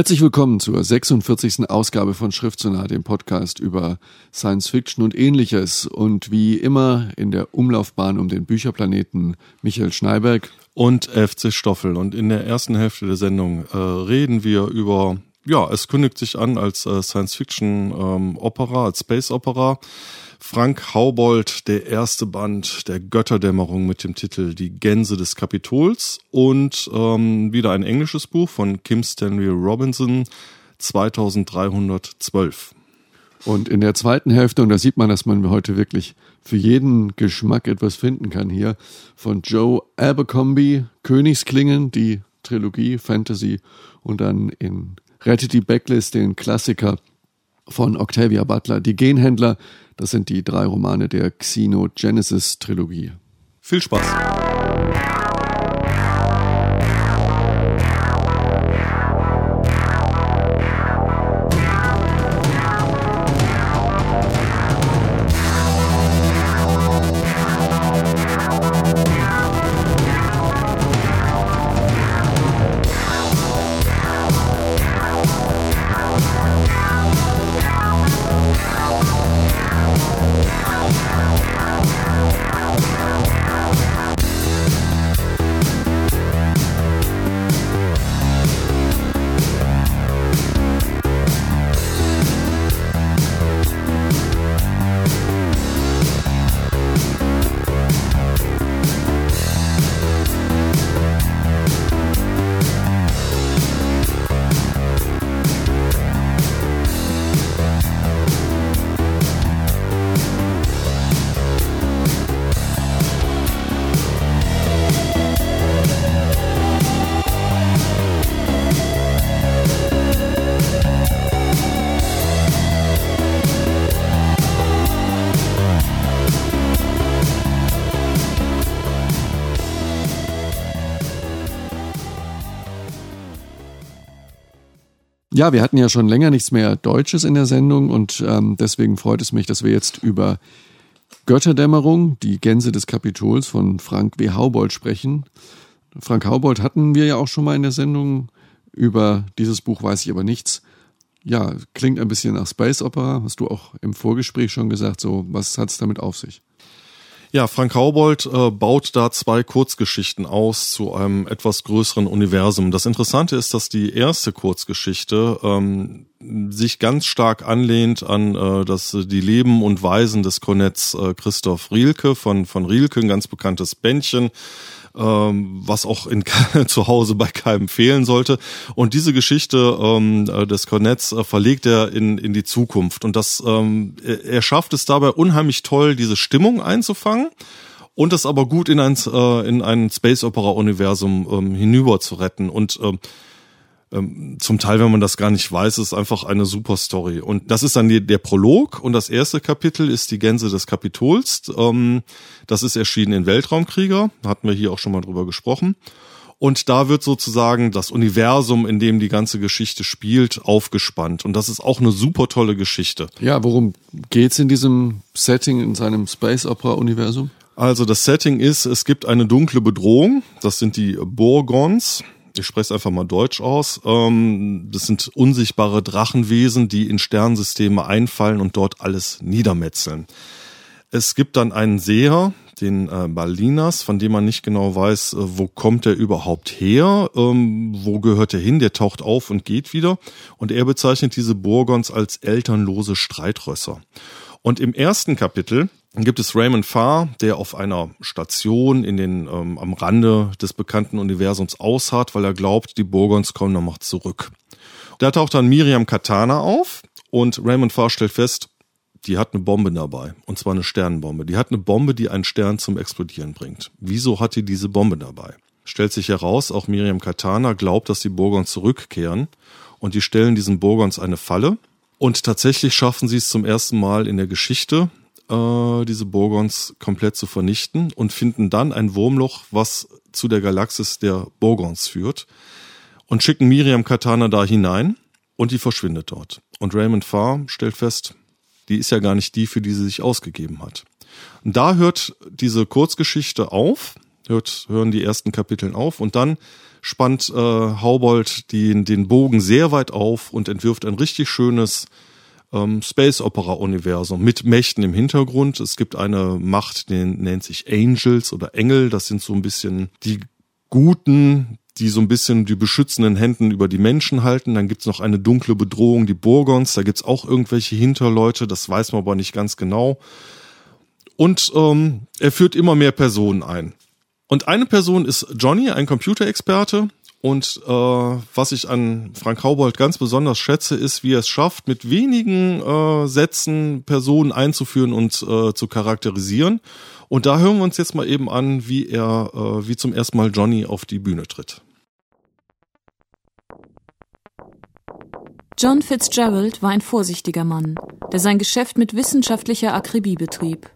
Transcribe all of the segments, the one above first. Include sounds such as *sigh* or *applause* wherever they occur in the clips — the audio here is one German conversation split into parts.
Herzlich willkommen zur 46. Ausgabe von Schriftsonar, dem Podcast über Science Fiction und ähnliches. Und wie immer in der Umlaufbahn um den Bücherplaneten Michael Schneiberg und FC Stoffel. Und in der ersten Hälfte der Sendung äh, reden wir über, ja, es kündigt sich an als äh, Science Fiction ähm, Opera, als Space Opera. Frank Haubold, der erste Band der Götterdämmerung mit dem Titel Die Gänse des Kapitols und ähm, wieder ein englisches Buch von Kim Stanley Robinson 2312. Und in der zweiten Hälfte, und da sieht man, dass man heute wirklich für jeden Geschmack etwas finden kann hier, von Joe Abercrombie, Königsklingen, die Trilogie Fantasy und dann in Rettet die Backlist, den Klassiker von Octavia Butler, die Genhändler, das sind die drei Romane der Xenogenesis-Trilogie. Viel Spaß! Ja, wir hatten ja schon länger nichts mehr Deutsches in der Sendung und ähm, deswegen freut es mich, dass wir jetzt über Götterdämmerung, die Gänse des Kapitols von Frank W. Haubold sprechen. Frank Haubold hatten wir ja auch schon mal in der Sendung. Über dieses Buch weiß ich aber nichts. Ja, klingt ein bisschen nach Space Opera, hast du auch im Vorgespräch schon gesagt. So, was hat es damit auf sich? Ja, Frank Haubold äh, baut da zwei Kurzgeschichten aus zu einem etwas größeren Universum. Das Interessante ist, dass die erste Kurzgeschichte ähm, sich ganz stark anlehnt an äh, das die Leben und Weisen des Kornetts äh, Christoph Rielke von von Rielke, ein ganz bekanntes Bändchen ähm, was auch in, *laughs* zu Hause bei keinem fehlen sollte. Und diese Geschichte ähm, äh, des Cornets äh, verlegt er in, in die Zukunft. Und das, ähm, er, schafft es dabei unheimlich toll, diese Stimmung einzufangen und es aber gut in ein, äh, in ein Space Opera Universum ähm, hinüber zu retten. Und ähm, ähm, zum Teil, wenn man das gar nicht weiß, ist einfach eine super Story. Und das ist dann die, der Prolog und das erste Kapitel ist die Gänse des Kapitols. Ähm, das ist erschienen in Weltraumkrieger, hatten wir hier auch schon mal drüber gesprochen. Und da wird sozusagen das Universum, in dem die ganze Geschichte spielt, aufgespannt. Und das ist auch eine super tolle Geschichte. Ja, worum geht's in diesem Setting, in seinem Space Opera Universum? Also das Setting ist, es gibt eine dunkle Bedrohung. Das sind die Borgons ich spreche es einfach mal deutsch aus. Ähm, das sind unsichtbare Drachenwesen, die in Sternsysteme einfallen und dort alles niedermetzeln. Es gibt dann einen Seher, den äh, Balinas, von dem man nicht genau weiß, äh, wo kommt er überhaupt her, ähm, wo gehört er hin, der taucht auf und geht wieder. Und er bezeichnet diese Burgons als elternlose Streitrösser. Und im ersten Kapitel dann gibt es Raymond Farr, der auf einer Station in den, ähm, am Rande des bekannten Universums ausharrt, weil er glaubt, die Burgons kommen noch zurück. Da taucht dann Miriam Katana auf und Raymond Farr stellt fest, die hat eine Bombe dabei. Und zwar eine Sternenbombe. Die hat eine Bombe, die einen Stern zum Explodieren bringt. Wieso hat die diese Bombe dabei? Stellt sich heraus, auch Miriam Katana glaubt, dass die Burgons zurückkehren. Und die stellen diesen Burgons eine Falle. Und tatsächlich schaffen sie es zum ersten Mal in der Geschichte, äh, diese Borgons komplett zu vernichten und finden dann ein Wurmloch, was zu der Galaxis der Borgons führt und schicken Miriam Katana da hinein und die verschwindet dort. Und Raymond Farr stellt fest, die ist ja gar nicht die, für die sie sich ausgegeben hat. Und da hört diese Kurzgeschichte auf. hört, hören die ersten Kapiteln auf und dann spannt äh, Haubold den, den Bogen sehr weit auf und entwirft ein richtig schönes ähm, Space Opera Universum mit Mächten im Hintergrund. Es gibt eine Macht, die nennt sich Angels oder Engel. Das sind so ein bisschen die Guten, die so ein bisschen die beschützenden Händen über die Menschen halten. Dann gibt's noch eine dunkle Bedrohung, die Burgons. Da gibt's auch irgendwelche Hinterleute, das weiß man aber nicht ganz genau. Und ähm, er führt immer mehr Personen ein. Und eine Person ist Johnny, ein Computerexperte. Und äh, was ich an Frank Haubold ganz besonders schätze, ist, wie er es schafft, mit wenigen äh, Sätzen Personen einzuführen und äh, zu charakterisieren. Und da hören wir uns jetzt mal eben an, wie er, äh, wie zum ersten Mal Johnny auf die Bühne tritt. John Fitzgerald war ein vorsichtiger Mann, der sein Geschäft mit wissenschaftlicher Akribie betrieb.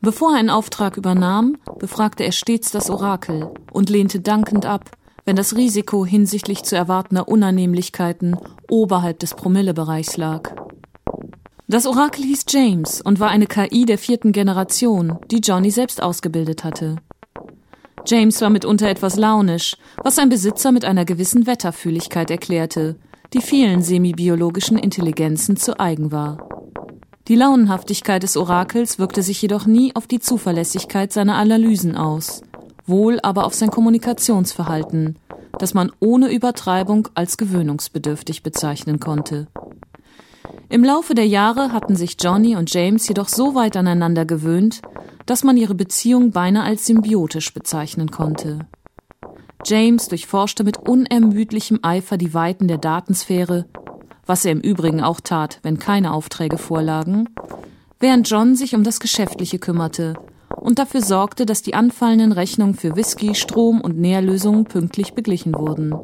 Bevor er einen Auftrag übernahm, befragte er stets das Orakel und lehnte dankend ab, wenn das Risiko hinsichtlich zu erwartender Unannehmlichkeiten oberhalb des Promillebereichs lag. Das Orakel hieß James und war eine KI der vierten Generation, die Johnny selbst ausgebildet hatte. James war mitunter etwas launisch, was sein Besitzer mit einer gewissen Wetterfühligkeit erklärte, die vielen semibiologischen Intelligenzen zu eigen war. Die Launenhaftigkeit des Orakels wirkte sich jedoch nie auf die Zuverlässigkeit seiner Analysen aus, wohl aber auf sein Kommunikationsverhalten, das man ohne Übertreibung als gewöhnungsbedürftig bezeichnen konnte. Im Laufe der Jahre hatten sich Johnny und James jedoch so weit aneinander gewöhnt, dass man ihre Beziehung beinahe als symbiotisch bezeichnen konnte. James durchforschte mit unermüdlichem Eifer die Weiten der Datensphäre was er im Übrigen auch tat, wenn keine Aufträge vorlagen, während John sich um das Geschäftliche kümmerte und dafür sorgte, dass die anfallenden Rechnungen für Whisky, Strom und Nährlösungen pünktlich beglichen wurden.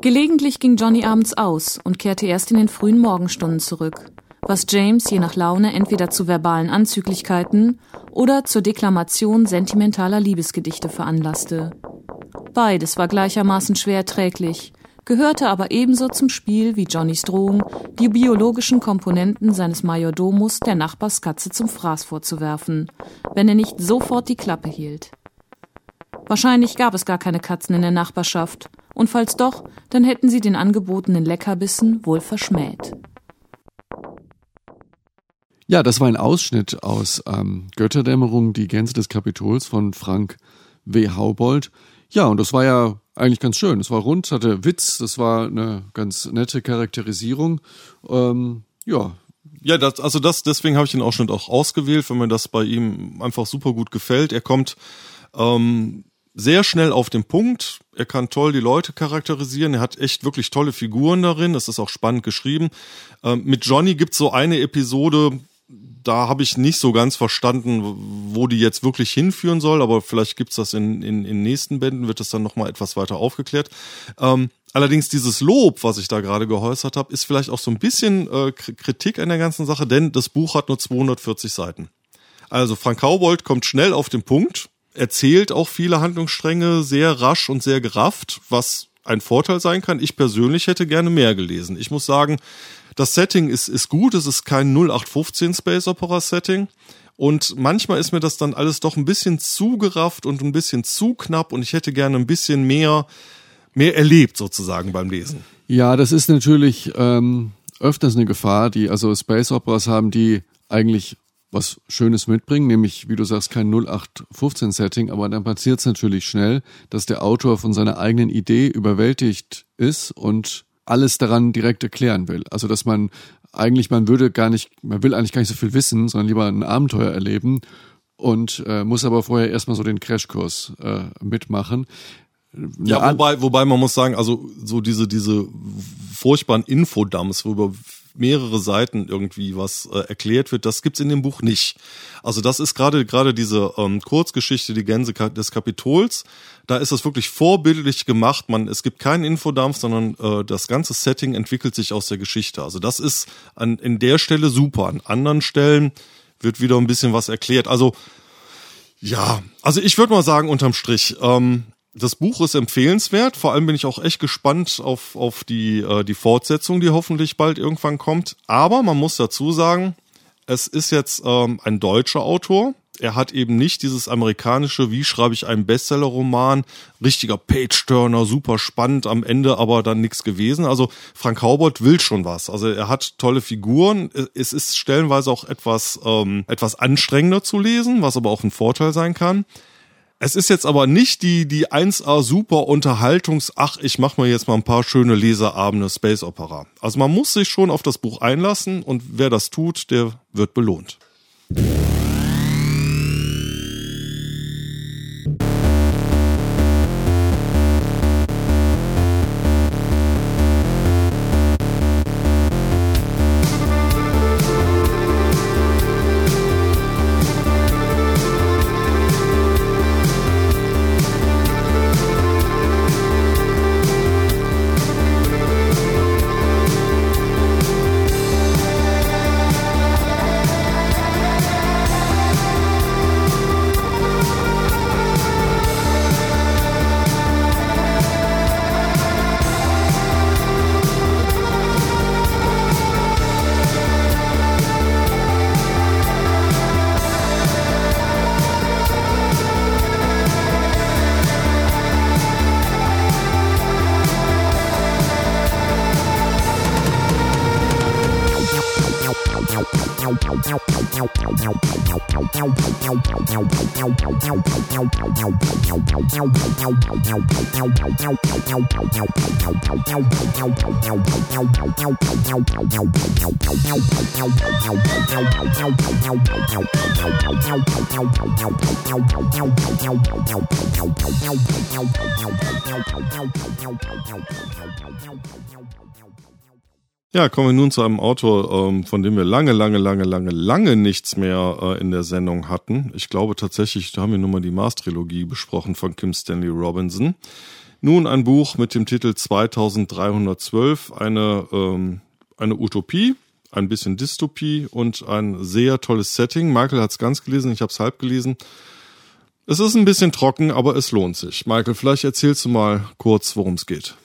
Gelegentlich ging Johnny abends aus und kehrte erst in den frühen Morgenstunden zurück, was James je nach Laune entweder zu verbalen Anzüglichkeiten oder zur Deklamation sentimentaler Liebesgedichte veranlasste. Beides war gleichermaßen schwer erträglich, gehörte aber ebenso zum Spiel wie Johnnys Drohung, die biologischen Komponenten seines Majordomus der Nachbarskatze zum Fraß vorzuwerfen, wenn er nicht sofort die Klappe hielt. Wahrscheinlich gab es gar keine Katzen in der Nachbarschaft, und falls doch, dann hätten sie den angebotenen Leckerbissen wohl verschmäht. Ja, das war ein Ausschnitt aus ähm, Götterdämmerung, die Gänse des Kapitols von Frank W. Haubold. Ja, und das war ja eigentlich ganz schön. Es war rund, hatte Witz, das war eine ganz nette Charakterisierung. Ähm, ja. Ja, das, also das, deswegen habe ich den Ausschnitt auch ausgewählt, weil mir das bei ihm einfach super gut gefällt. Er kommt ähm, sehr schnell auf den Punkt. Er kann toll die Leute charakterisieren. Er hat echt wirklich tolle Figuren darin. Das ist auch spannend geschrieben. Ähm, mit Johnny gibt's so eine Episode, da habe ich nicht so ganz verstanden, wo die jetzt wirklich hinführen soll, aber vielleicht gibt's das in, in, in nächsten Bänden, wird das dann nochmal etwas weiter aufgeklärt. Ähm, allerdings dieses Lob, was ich da gerade geäußert habe, ist vielleicht auch so ein bisschen äh, Kritik an der ganzen Sache, denn das Buch hat nur 240 Seiten. Also Frank Kaubold kommt schnell auf den Punkt, erzählt auch viele Handlungsstränge sehr rasch und sehr gerafft, was ein Vorteil sein kann. Ich persönlich hätte gerne mehr gelesen. Ich muss sagen, das Setting ist, ist gut, es ist kein 0815 Space Opera Setting. Und manchmal ist mir das dann alles doch ein bisschen zu gerafft und ein bisschen zu knapp und ich hätte gerne ein bisschen mehr, mehr erlebt sozusagen beim Lesen. Ja, das ist natürlich ähm, öfters eine Gefahr, die also Space Operas haben, die eigentlich was Schönes mitbringen, nämlich, wie du sagst, kein 0815-Setting, aber dann passiert es natürlich schnell, dass der Autor von seiner eigenen Idee überwältigt ist und alles daran direkt erklären will. Also dass man eigentlich, man würde gar nicht, man will eigentlich gar nicht so viel wissen, sondern lieber ein Abenteuer erleben und äh, muss aber vorher erstmal so den Crashkurs äh, mitmachen. Ja, wobei, wobei man muss sagen, also so diese, diese furchtbaren Infodumps, worüber mehrere Seiten irgendwie was äh, erklärt wird. Das gibt's in dem Buch nicht. Also das ist gerade gerade diese ähm, Kurzgeschichte, die Gänse des Kapitols. Da ist es wirklich vorbildlich gemacht. Man, es gibt keinen Infodampf, sondern äh, das ganze Setting entwickelt sich aus der Geschichte. Also das ist an in der Stelle super. An anderen Stellen wird wieder ein bisschen was erklärt. Also ja, also ich würde mal sagen unterm Strich. Ähm, das Buch ist empfehlenswert. Vor allem bin ich auch echt gespannt auf, auf die, äh, die Fortsetzung, die hoffentlich bald irgendwann kommt. Aber man muss dazu sagen, es ist jetzt ähm, ein deutscher Autor. er hat eben nicht dieses amerikanische, wie schreibe ich einen Bestseller-Roman, richtiger Page-Turner, super spannend, am Ende aber dann nichts gewesen. Also Frank Haubold will schon was. Also er hat tolle Figuren. Es ist stellenweise auch etwas, ähm, etwas anstrengender zu lesen, was aber auch ein Vorteil sein kann. Es ist jetzt aber nicht die, die 1A super Unterhaltungs, ach, ich mach mal jetzt mal ein paar schöne Leserabende Space Opera. Also man muss sich schon auf das Buch einlassen und wer das tut, der wird belohnt. Ja, kommen wir nun zu einem Autor, ähm, von dem wir lange, lange, lange, lange, lange nichts mehr äh, in der Sendung hatten. Ich glaube tatsächlich, da haben wir nur mal die Mars-Trilogie besprochen von Kim Stanley Robinson. Nun ein Buch mit dem Titel 2312, eine, ähm, eine Utopie, ein bisschen Dystopie und ein sehr tolles Setting. Michael hat es ganz gelesen, ich habe es halb gelesen. Es ist ein bisschen trocken, aber es lohnt sich. Michael, vielleicht erzählst du mal kurz, worum es geht.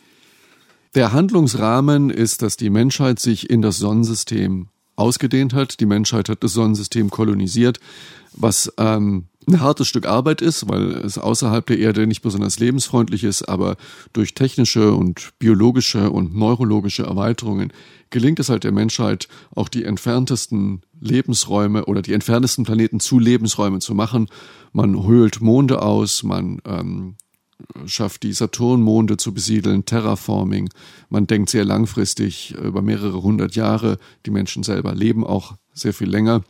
Der Handlungsrahmen ist, dass die Menschheit sich in das Sonnensystem ausgedehnt hat. Die Menschheit hat das Sonnensystem kolonisiert, was ähm, ein hartes Stück Arbeit ist, weil es außerhalb der Erde nicht besonders lebensfreundlich ist, aber durch technische und biologische und neurologische Erweiterungen gelingt es halt der Menschheit, auch die entferntesten Lebensräume oder die entferntesten Planeten zu Lebensräumen zu machen. Man höhlt Monde aus, man ähm, schafft, die Saturnmonde zu besiedeln, Terraforming. Man denkt sehr langfristig, über mehrere hundert Jahre. Die Menschen selber leben auch sehr viel länger.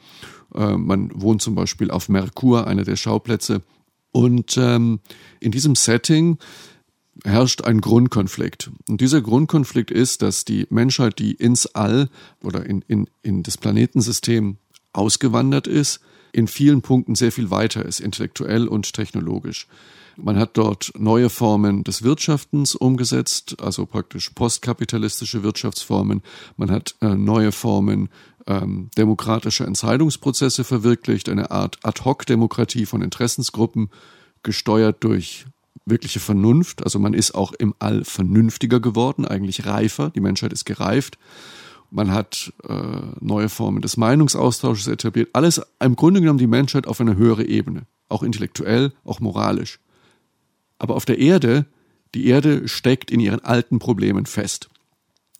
Äh, man wohnt zum Beispiel auf Merkur, einer der Schauplätze. Und ähm, in diesem Setting herrscht ein Grundkonflikt. Und dieser Grundkonflikt ist, dass die Menschheit, die ins All oder in, in, in das Planetensystem ausgewandert ist, in vielen Punkten sehr viel weiter ist, intellektuell und technologisch. Man hat dort neue Formen des Wirtschaftens umgesetzt, also praktisch postkapitalistische Wirtschaftsformen. Man hat äh, neue Formen ähm, demokratischer Entscheidungsprozesse verwirklicht, eine Art Ad-hoc-Demokratie von Interessensgruppen, gesteuert durch wirkliche Vernunft. Also man ist auch im All vernünftiger geworden, eigentlich reifer. Die Menschheit ist gereift. Man hat äh, neue Formen des Meinungsaustausches etabliert. Alles im Grunde genommen die Menschheit auf eine höhere Ebene, auch intellektuell, auch moralisch. Aber auf der Erde, die Erde steckt in ihren alten Problemen fest.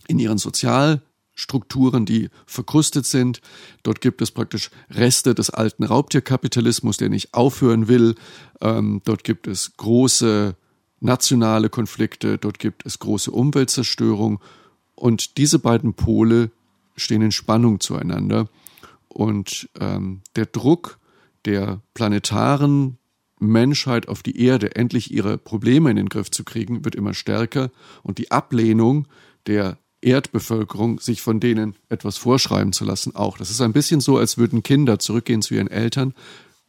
In ihren Sozialstrukturen, die verkrustet sind. Dort gibt es praktisch Reste des alten Raubtierkapitalismus, der nicht aufhören will. Ähm, dort gibt es große nationale Konflikte, dort gibt es große Umweltzerstörung. Und diese beiden Pole stehen in Spannung zueinander. Und ähm, der Druck der planetaren Menschheit auf die Erde endlich ihre Probleme in den Griff zu kriegen, wird immer stärker und die Ablehnung der Erdbevölkerung, sich von denen etwas vorschreiben zu lassen, auch. Das ist ein bisschen so, als würden Kinder zurückgehen zu ihren Eltern,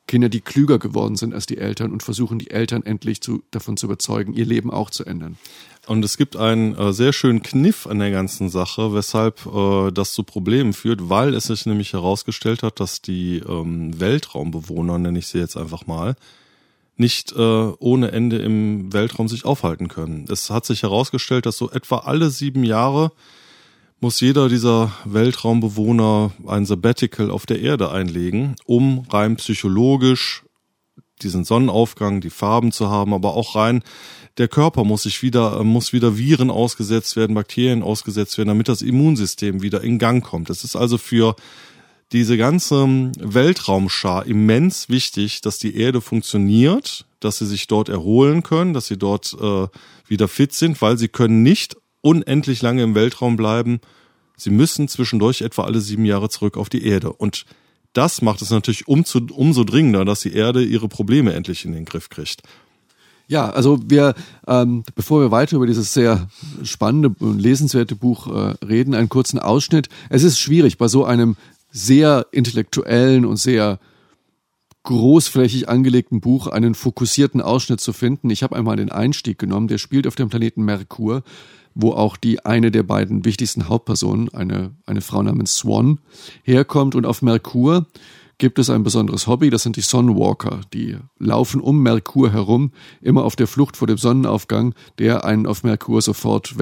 Kinder, die klüger geworden sind als die Eltern und versuchen, die Eltern endlich zu, davon zu überzeugen, ihr Leben auch zu ändern. Und es gibt einen äh, sehr schönen Kniff an der ganzen Sache, weshalb äh, das zu Problemen führt, weil es sich nämlich herausgestellt hat, dass die ähm, Weltraumbewohner, nenne ich sie jetzt einfach mal, nicht äh, ohne Ende im Weltraum sich aufhalten können. Es hat sich herausgestellt, dass so etwa alle sieben Jahre muss jeder dieser Weltraumbewohner ein Sabbatical auf der Erde einlegen, um rein psychologisch diesen Sonnenaufgang, die Farben zu haben, aber auch rein der Körper muss sich wieder, muss wieder Viren ausgesetzt werden, Bakterien ausgesetzt werden, damit das Immunsystem wieder in Gang kommt. Das ist also für diese ganze Weltraumschar immens wichtig, dass die Erde funktioniert, dass sie sich dort erholen können, dass sie dort äh, wieder fit sind, weil sie können nicht unendlich lange im Weltraum bleiben. Sie müssen zwischendurch etwa alle sieben Jahre zurück auf die Erde. Und das macht es natürlich umzu, umso dringender, dass die Erde ihre Probleme endlich in den Griff kriegt. Ja, also wir, ähm, bevor wir weiter über dieses sehr spannende und lesenswerte Buch äh, reden, einen kurzen Ausschnitt. Es ist schwierig, bei so einem sehr intellektuellen und sehr großflächig angelegten Buch einen fokussierten Ausschnitt zu finden. Ich habe einmal den Einstieg genommen, der spielt auf dem Planeten Merkur wo auch die eine der beiden wichtigsten Hauptpersonen, eine, eine Frau namens Swan, herkommt. Und auf Merkur gibt es ein besonderes Hobby, das sind die Sunwalker. Die laufen um Merkur herum, immer auf der Flucht vor dem Sonnenaufgang, der einen auf Merkur sofort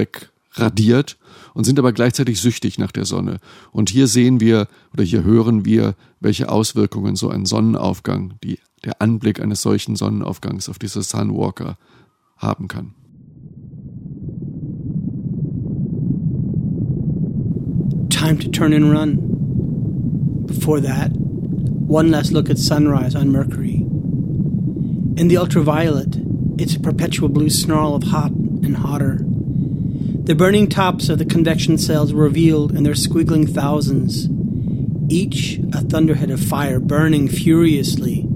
wegradiert und sind aber gleichzeitig süchtig nach der Sonne. Und hier sehen wir oder hier hören wir, welche Auswirkungen so ein Sonnenaufgang, die, der Anblick eines solchen Sonnenaufgangs auf diese Sunwalker haben kann. time to turn and run. Before that, one last look at sunrise on Mercury. In the ultraviolet, it's a perpetual blue snarl of hot and hotter. The burning tops of the convection cells were revealed in their squiggling thousands, each a thunderhead of fire burning furiously,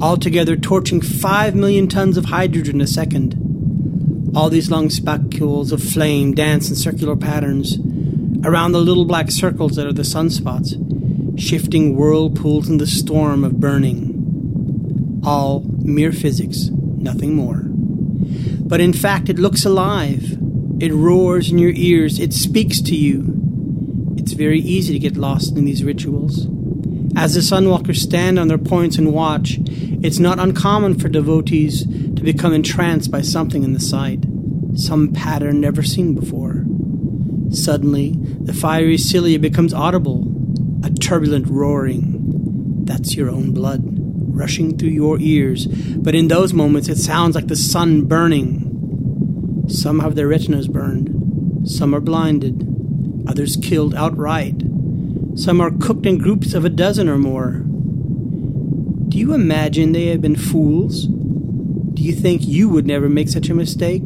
altogether torching five million tons of hydrogen a second. All these long spacules of flame dance in circular patterns, around the little black circles that are the sunspots, shifting whirlpools in the storm of burning. All mere physics, nothing more. But in fact, it looks alive. It roars in your ears. It speaks to you. It's very easy to get lost in these rituals. As the sunwalkers stand on their points and watch, it's not uncommon for devotees to become entranced by something in the sight, some pattern never seen before. Suddenly, the fiery cilia becomes audible, a turbulent roaring. That's your own blood rushing through your ears, but in those moments it sounds like the sun burning. Some have their retinas burned, some are blinded, others killed outright. Some are cooked in groups of a dozen or more. Do you imagine they have been fools? Do you think you would never make such a mistake?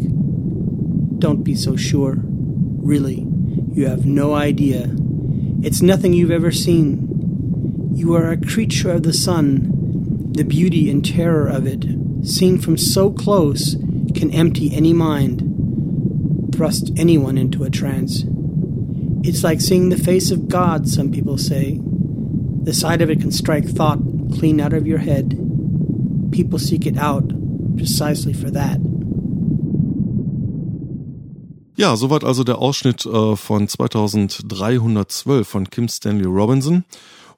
Don't be so sure. Really. You have no idea. It's nothing you've ever seen. You are a creature of the sun. The beauty and terror of it, seen from so close, can empty any mind, thrust anyone into a trance. It's like seeing the face of God, some people say. The sight of it can strike thought clean out of your head. People seek it out precisely for that. Ja, soweit also der Ausschnitt äh, von 2312 von Kim Stanley Robinson.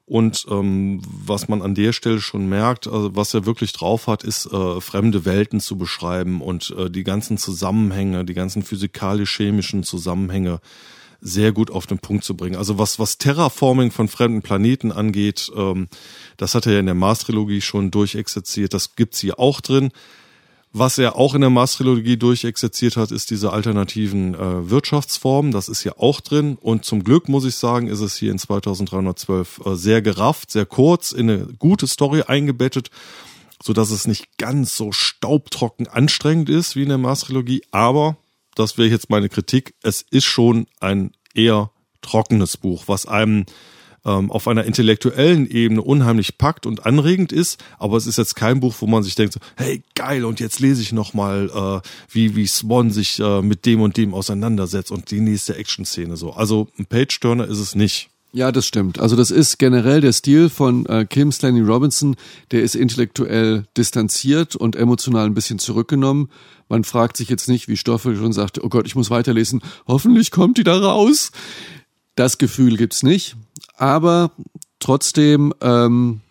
Und ähm, was man an der Stelle schon merkt, also was er wirklich drauf hat, ist äh, fremde Welten zu beschreiben und äh, die ganzen Zusammenhänge, die ganzen physikalisch-chemischen Zusammenhänge sehr gut auf den Punkt zu bringen. Also was, was Terraforming von fremden Planeten angeht, ähm, das hat er ja in der Mars-Trilogie schon durchexerziert, das gibt's hier auch drin. Was er auch in der Mars-Trilogie durchexerziert hat, ist diese alternativen äh, Wirtschaftsformen. Das ist ja auch drin. Und zum Glück, muss ich sagen, ist es hier in 2312 äh, sehr gerafft, sehr kurz, in eine gute Story eingebettet, so dass es nicht ganz so staubtrocken anstrengend ist wie in der Mars-Trilogie. Aber, das wäre jetzt meine Kritik, es ist schon ein eher trockenes Buch, was einem ähm, auf einer intellektuellen Ebene unheimlich packt und anregend ist, aber es ist jetzt kein Buch, wo man sich denkt, so, hey geil, und jetzt lese ich nochmal, äh, wie, wie Swan sich äh, mit dem und dem auseinandersetzt und die nächste Action-Szene so. Also ein Page-Turner ist es nicht. Ja, das stimmt. Also das ist generell der Stil von äh, Kim Stanley Robinson, der ist intellektuell distanziert und emotional ein bisschen zurückgenommen. Man fragt sich jetzt nicht, wie Stoffel schon sagte, oh Gott, ich muss weiterlesen, hoffentlich kommt die da raus. Das Gefühl gibt's nicht aber trotzdem ähm,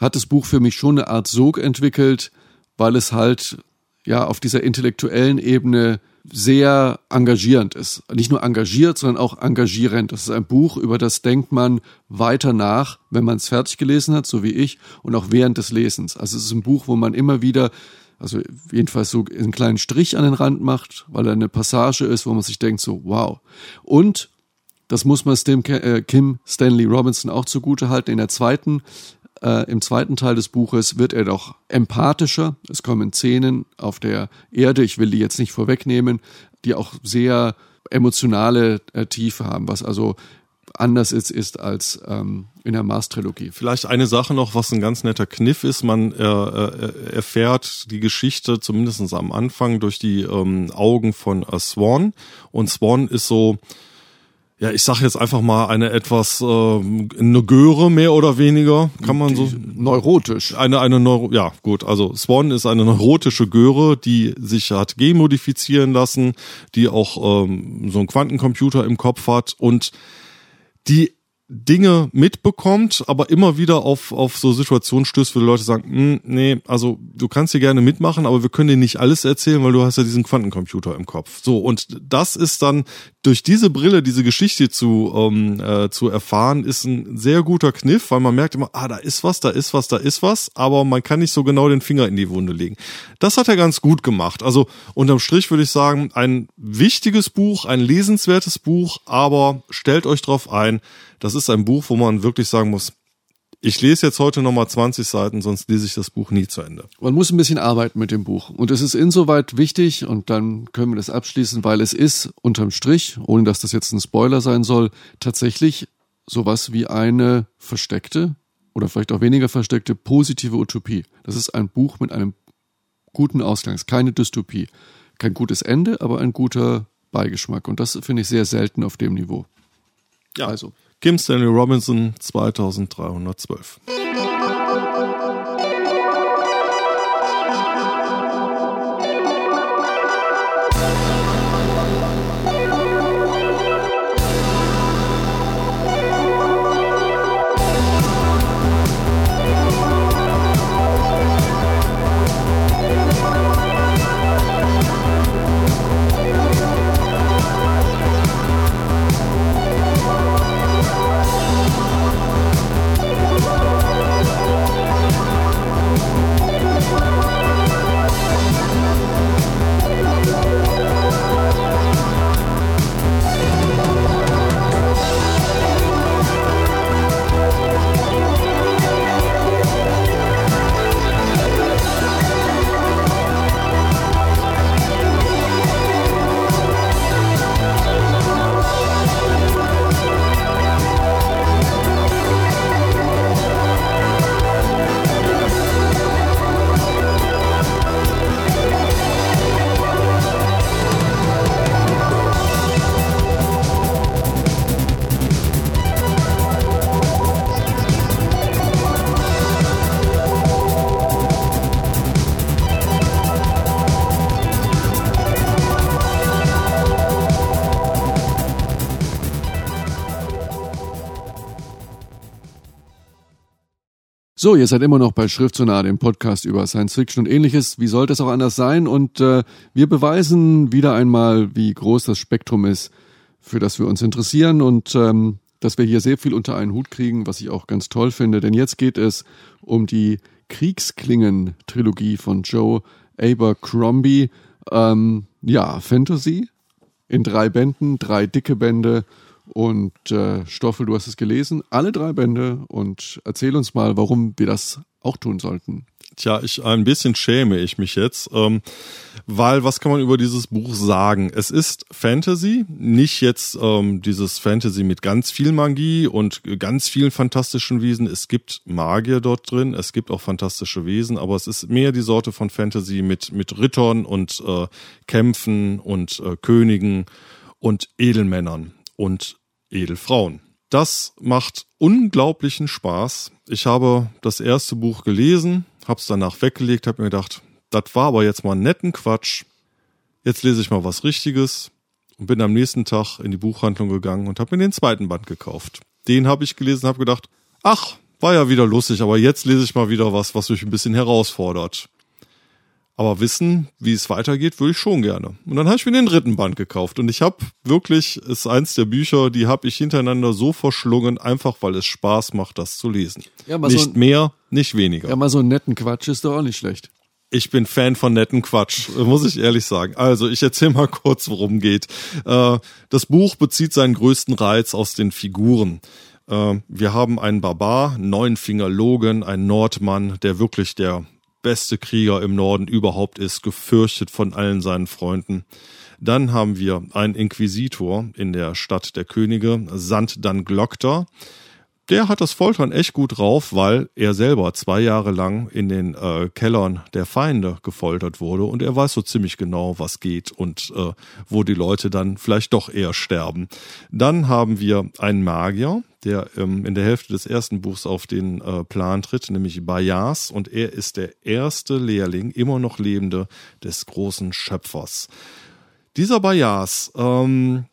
hat das Buch für mich schon eine Art Sog entwickelt, weil es halt ja auf dieser intellektuellen Ebene sehr engagierend ist. Nicht nur engagiert, sondern auch engagierend. Das ist ein Buch, über das denkt man weiter nach, wenn man es fertig gelesen hat, so wie ich, und auch während des Lesens. Also es ist ein Buch, wo man immer wieder, also jedenfalls so einen kleinen Strich an den Rand macht, weil er eine Passage ist, wo man sich denkt, so wow. Und das muss man äh, Kim Stanley Robinson auch zugute halten. In der zweiten äh, Im zweiten Teil des Buches wird er doch empathischer. Es kommen Szenen auf der Erde, ich will die jetzt nicht vorwegnehmen, die auch sehr emotionale äh, Tiefe haben, was also anders ist, ist als ähm, in der Mars-Trilogie. Vielleicht eine Sache noch, was ein ganz netter Kniff ist. Man äh, äh, erfährt die Geschichte zumindest am Anfang durch die ähm, Augen von äh, Swan. Und Swan ist so ja, ich sag jetzt einfach mal eine etwas äh, eine Göre mehr oder weniger, kann man so neurotisch. Eine eine Neuro ja, gut, also Swan ist eine neurotische Göre, die sich hat genmodifizieren lassen, die auch ähm, so einen Quantencomputer im Kopf hat und die Dinge mitbekommt, aber immer wieder auf, auf so Situationen stößt, wo die Leute sagen, hm, nee, also du kannst hier gerne mitmachen, aber wir können dir nicht alles erzählen, weil du hast ja diesen Quantencomputer im Kopf. So, und das ist dann durch diese Brille, diese Geschichte zu, ähm, äh, zu erfahren, ist ein sehr guter Kniff, weil man merkt immer, ah, da ist was, da ist was, da ist was, aber man kann nicht so genau den Finger in die Wunde legen. Das hat er ganz gut gemacht. Also unterm Strich würde ich sagen, ein wichtiges Buch, ein lesenswertes Buch, aber stellt euch drauf ein, das ist ein Buch, wo man wirklich sagen muss, ich lese jetzt heute nochmal 20 Seiten, sonst lese ich das Buch nie zu Ende. Man muss ein bisschen arbeiten mit dem Buch. Und es ist insoweit wichtig, und dann können wir das abschließen, weil es ist unterm Strich, ohne dass das jetzt ein Spoiler sein soll, tatsächlich sowas wie eine versteckte oder vielleicht auch weniger versteckte positive Utopie. Das ist ein Buch mit einem guten Ausgang, keine Dystopie. Kein gutes Ende, aber ein guter Beigeschmack. Und das finde ich sehr selten auf dem Niveau. Ja. Also. Kim Stanley Robinson 2312. So, ihr seid immer noch bei Schriftsonar, dem Podcast über Science Fiction und ähnliches. Wie sollte es auch anders sein? Und äh, wir beweisen wieder einmal, wie groß das Spektrum ist, für das wir uns interessieren und ähm, dass wir hier sehr viel unter einen Hut kriegen, was ich auch ganz toll finde. Denn jetzt geht es um die Kriegsklingen-Trilogie von Joe Abercrombie. Ähm, ja, Fantasy in drei Bänden, drei dicke Bände und äh, Stoffel, du hast es gelesen, alle drei Bände und erzähl uns mal, warum wir das auch tun sollten. Tja, ich ein bisschen schäme ich mich jetzt, ähm, weil was kann man über dieses Buch sagen? Es ist Fantasy, nicht jetzt ähm, dieses Fantasy mit ganz viel Magie und ganz vielen fantastischen Wesen. Es gibt Magier dort drin, es gibt auch fantastische Wesen, aber es ist mehr die Sorte von Fantasy mit mit Rittern und äh, Kämpfen und äh, Königen und Edelmännern und Edelfrauen. Das macht unglaublichen Spaß. Ich habe das erste Buch gelesen, habe es danach weggelegt, habe mir gedacht, das war aber jetzt mal einen netten Quatsch. Jetzt lese ich mal was Richtiges und bin am nächsten Tag in die Buchhandlung gegangen und habe mir den zweiten Band gekauft. Den habe ich gelesen, habe gedacht, ach, war ja wieder lustig, aber jetzt lese ich mal wieder was, was mich ein bisschen herausfordert. Aber wissen, wie es weitergeht, würde ich schon gerne. Und dann habe ich mir den dritten Band gekauft. Und ich habe wirklich, ist eins der Bücher, die habe ich hintereinander so verschlungen, einfach weil es Spaß macht, das zu lesen. Ja, mal nicht so mehr, nicht weniger. Ja, mal so einen netten Quatsch ist doch auch nicht schlecht. Ich bin Fan von netten Quatsch, muss ich ehrlich sagen. Also, ich erzähle mal kurz, worum geht. Äh, Das Buch bezieht seinen größten Reiz aus den Figuren. Äh, Wir haben einen Barbar, Neunfinger Logan, einen Nordmann, der wirklich der beste Krieger im Norden überhaupt ist, gefürchtet von allen seinen Freunden. Dann haben wir einen Inquisitor in der Stadt der Könige, Sant Dan Glokter. Der hat das Foltern echt gut drauf, weil er selber zwei Jahre lang in den äh, Kellern der Feinde gefoltert wurde und er weiß so ziemlich genau, was geht und äh, wo die Leute dann vielleicht doch eher sterben. Dann haben wir einen Magier, der ähm, in der Hälfte des ersten Buchs auf den äh, Plan tritt, nämlich Bayas und er ist der erste Lehrling, immer noch lebende, des großen Schöpfers. Dieser Bayas ähm,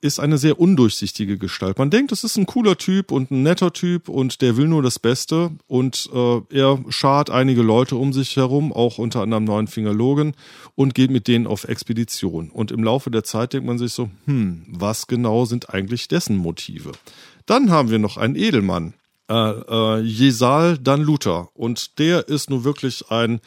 ist eine sehr undurchsichtige Gestalt. Man denkt, es ist ein cooler Typ und ein netter Typ und der will nur das Beste und äh, er schart einige Leute um sich herum, auch unter anderem Neunfinger Logan und geht mit denen auf Expedition. Und im Laufe der Zeit denkt man sich so, hm, was genau sind eigentlich dessen Motive? Dann haben wir noch einen Edelmann, äh, äh, Jesal Dan Luther und der ist nun wirklich ein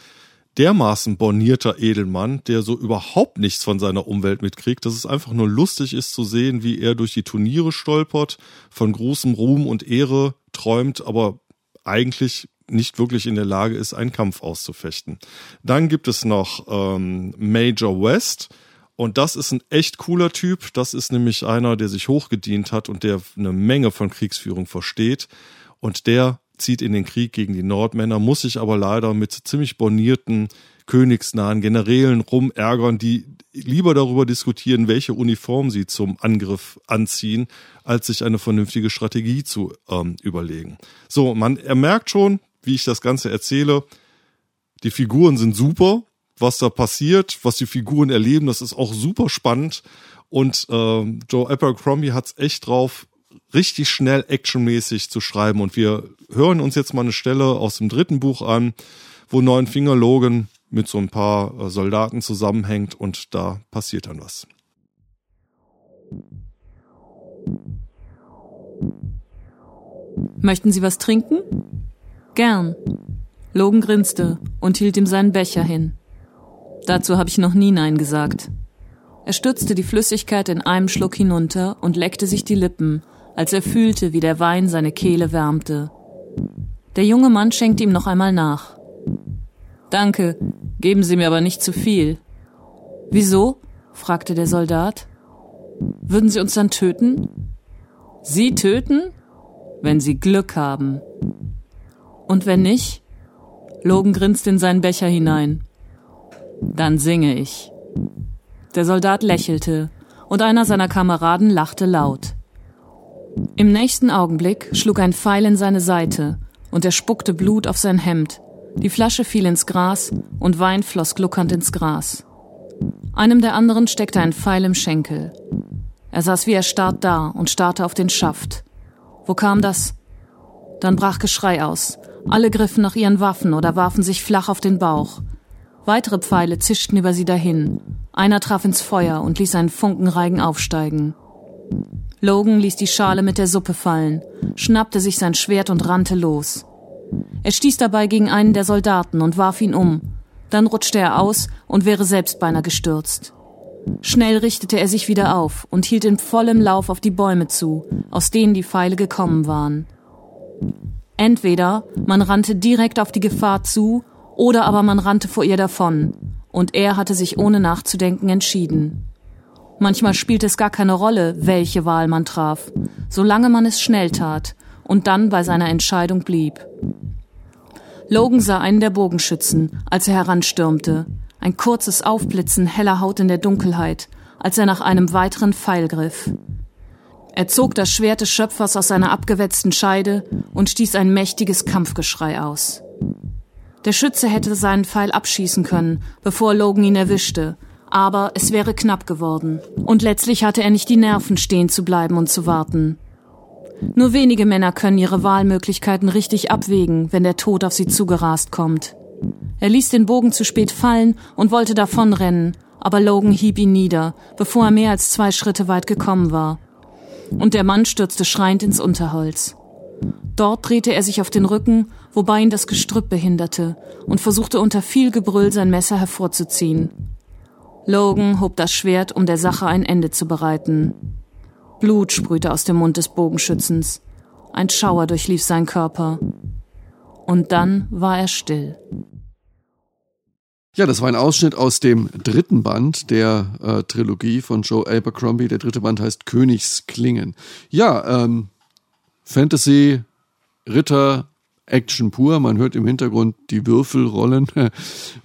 dermaßen bornierter Edelmann, der so überhaupt nichts von seiner Umwelt mitkriegt, dass es einfach nur lustig ist zu sehen, wie er durch die Turniere stolpert, von großem Ruhm und Ehre träumt, aber eigentlich nicht wirklich in der Lage ist, einen Kampf auszufechten. Dann gibt es noch ähm, Major West. Und das ist ein echt cooler Typ. Das ist nämlich einer, der sich hochgedient hat und der eine Menge von Kriegsführung versteht. Und der zieht in den Krieg gegen die Nordmänner, muss sich aber leider mit ziemlich bornierten, königsnahen Generälen rumärgern, die lieber darüber diskutieren, welche Uniform sie zum Angriff anziehen, als sich eine vernünftige Strategie zu ähm, überlegen. So, man, er merkt schon, wie ich das Ganze erzähle, die Figuren sind super, was da passiert, was die Figuren erleben, das ist auch super spannend. Und ähm, Joe Abercrombie hat's echt drauf, richtig schnell actionmäßig zu schreiben. Und wir hören uns jetzt mal eine Stelle aus dem dritten Buch an, wo Neunfinger Logan mit so ein paar äh, Soldaten zusammenhängt und da passiert dann was. Möchten Sie was trinken? Gern. Logan grinste und hielt ihm seinen Becher hin. Dazu habe ich noch nie Nein gesagt. Er stürzte die Flüssigkeit in einem Schluck hinunter und leckte sich die Lippen, als er fühlte, wie der Wein seine Kehle wärmte. Der junge Mann schenkte ihm noch einmal nach. Danke, geben Sie mir aber nicht zu viel. Wieso? fragte der Soldat. Würden Sie uns dann töten? Sie töten? Wenn Sie Glück haben. Und wenn nicht? Logan grinste in seinen Becher hinein. Dann singe ich. Der Soldat lächelte, und einer seiner Kameraden lachte laut. Im nächsten Augenblick schlug ein Pfeil in seine Seite, und er spuckte Blut auf sein Hemd. Die Flasche fiel ins Gras, und Wein floss gluckernd ins Gras. Einem der anderen steckte ein Pfeil im Schenkel. Er saß wie erstarrt da und starrte auf den Schaft. Wo kam das? Dann brach Geschrei aus. Alle griffen nach ihren Waffen oder warfen sich flach auf den Bauch. Weitere Pfeile zischten über sie dahin. Einer traf ins Feuer und ließ einen Funkenreigen aufsteigen. Logan ließ die Schale mit der Suppe fallen, schnappte sich sein Schwert und rannte los. Er stieß dabei gegen einen der Soldaten und warf ihn um. Dann rutschte er aus und wäre selbst beinahe gestürzt. Schnell richtete er sich wieder auf und hielt in vollem Lauf auf die Bäume zu, aus denen die Pfeile gekommen waren. Entweder man rannte direkt auf die Gefahr zu, oder aber man rannte vor ihr davon, und er hatte sich ohne nachzudenken entschieden. Manchmal spielte es gar keine Rolle, welche Wahl man traf, solange man es schnell tat und dann bei seiner Entscheidung blieb. Logan sah einen der Bogenschützen, als er heranstürmte, ein kurzes Aufblitzen heller Haut in der Dunkelheit, als er nach einem weiteren Pfeil griff. Er zog das Schwert des Schöpfers aus seiner abgewetzten Scheide und stieß ein mächtiges Kampfgeschrei aus. Der Schütze hätte seinen Pfeil abschießen können, bevor Logan ihn erwischte, aber es wäre knapp geworden, und letztlich hatte er nicht die Nerven, stehen zu bleiben und zu warten. Nur wenige Männer können ihre Wahlmöglichkeiten richtig abwägen, wenn der Tod auf sie zugerast kommt. Er ließ den Bogen zu spät fallen und wollte davonrennen, aber Logan hieb ihn nieder, bevor er mehr als zwei Schritte weit gekommen war. Und der Mann stürzte schreiend ins Unterholz. Dort drehte er sich auf den Rücken, wobei ihn das Gestrüpp behinderte, und versuchte unter viel Gebrüll sein Messer hervorzuziehen. Logan hob das Schwert, um der Sache ein Ende zu bereiten. Blut sprühte aus dem Mund des Bogenschützens. Ein Schauer durchlief seinen Körper. Und dann war er still. Ja, das war ein Ausschnitt aus dem dritten Band der äh, Trilogie von Joe Abercrombie. Der dritte Band heißt Königsklingen. Ja, ähm, Fantasy, Ritter, Action pur. Man hört im Hintergrund die Würfel rollen. *laughs*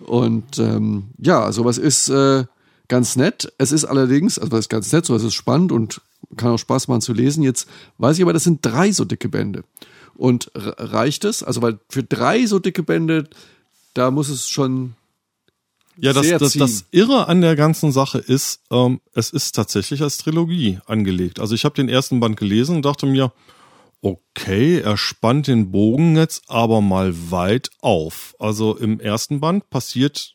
Und ähm, ja, sowas ist äh, ganz nett. Es ist allerdings, also was ist ganz nett, sowas ist spannend und kann auch Spaß machen zu lesen. Jetzt weiß ich aber, das sind drei so dicke Bände. Und reicht es? Also, weil für drei so dicke Bände, da muss es schon ja, das, das, das Irre an der ganzen Sache ist, ähm, es ist tatsächlich als Trilogie angelegt. Also ich habe den ersten Band gelesen und dachte mir, okay, er spannt den Bogen jetzt aber mal weit auf. Also im ersten Band passiert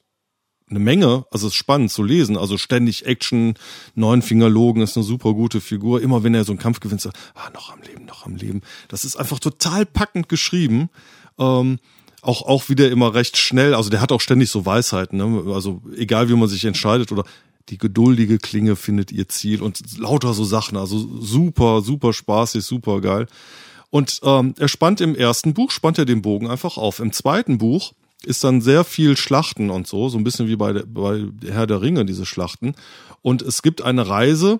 eine Menge, also es ist spannend zu lesen, also ständig Action, Neunfingerlogen ist eine super gute Figur, immer wenn er so einen Kampf gewinnt, so, ah, noch am Leben, noch am Leben. Das ist einfach total packend geschrieben. Ähm, auch, auch wieder immer recht schnell, also der hat auch ständig so Weisheiten, ne? also egal wie man sich entscheidet oder die geduldige Klinge findet ihr Ziel und lauter so Sachen, also super, super spaßig, super geil. Und ähm, er spannt im ersten Buch, spannt er den Bogen einfach auf. Im zweiten Buch ist dann sehr viel Schlachten und so, so ein bisschen wie bei, bei Herr der Ringe, diese Schlachten. Und es gibt eine Reise,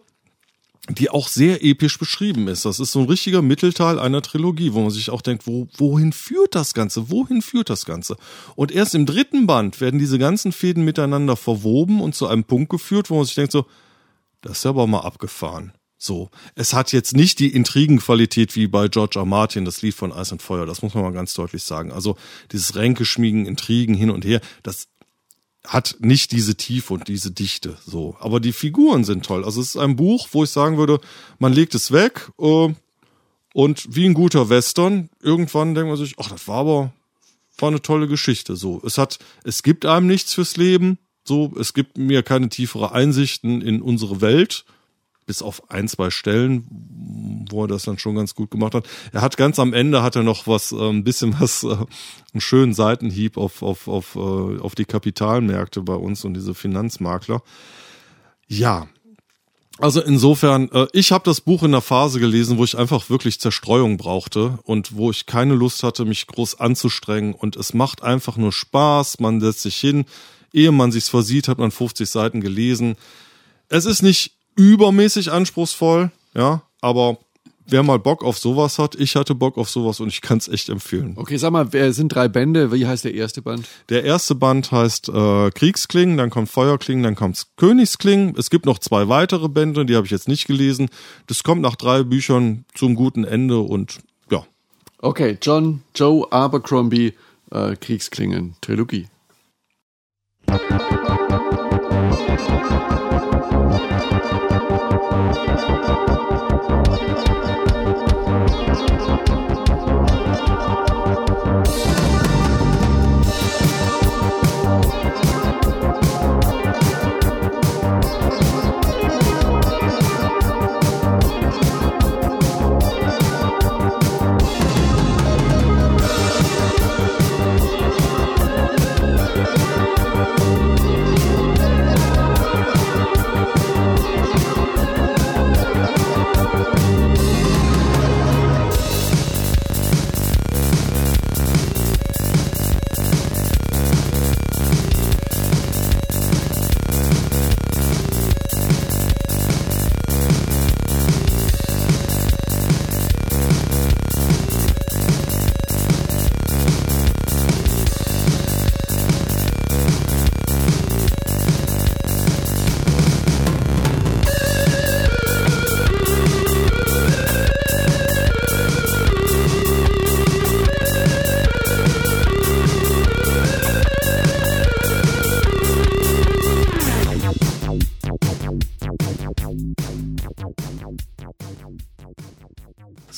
die auch sehr episch beschrieben ist. Das ist so ein richtiger Mittelteil einer Trilogie, wo man sich auch denkt, wo, wohin führt das Ganze? Wohin führt das Ganze? Und erst im dritten Band werden diese ganzen Fäden miteinander verwoben und zu einem Punkt geführt, wo man sich denkt so, das ist aber mal abgefahren. So, es hat jetzt nicht die Intrigenqualität wie bei George R. Martin, das Lied von Eis und Feuer, das muss man mal ganz deutlich sagen. Also dieses Ränkeschmiegen, Intrigen hin und her, das hat nicht diese Tiefe und diese Dichte so. Aber die Figuren sind toll. Also es ist ein Buch, wo ich sagen würde, man legt es weg äh, und wie ein guter Western, irgendwann denkt man sich, ach, das war aber war eine tolle Geschichte. So, es hat, es gibt einem nichts fürs Leben. So, es gibt mir keine tiefere Einsichten in unsere Welt bis auf ein, zwei Stellen, wo er das dann schon ganz gut gemacht hat. Er hat ganz am Ende hat er noch was, äh, ein bisschen was, äh, einen schönen Seitenhieb auf, auf, auf, äh, auf die Kapitalmärkte bei uns und diese Finanzmakler. Ja, also insofern, äh, ich habe das Buch in der Phase gelesen, wo ich einfach wirklich Zerstreuung brauchte und wo ich keine Lust hatte, mich groß anzustrengen. Und es macht einfach nur Spaß. Man setzt sich hin. Ehe man sich's versieht, hat man 50 Seiten gelesen. Es ist nicht übermäßig anspruchsvoll, ja, aber wer mal Bock auf sowas hat, ich hatte Bock auf sowas und ich kann es echt empfehlen. Okay, sag mal, wer sind drei Bände? Wie heißt der erste Band? Der erste Band heißt äh, Kriegsklingen, dann kommt Feuerklingen, dann kommt Königsklingen. Es gibt noch zwei weitere Bände, die habe ich jetzt nicht gelesen. Das kommt nach drei Büchern zum guten Ende und ja. Okay, John Joe Abercrombie äh, Kriegsklingen Trilogie. Thank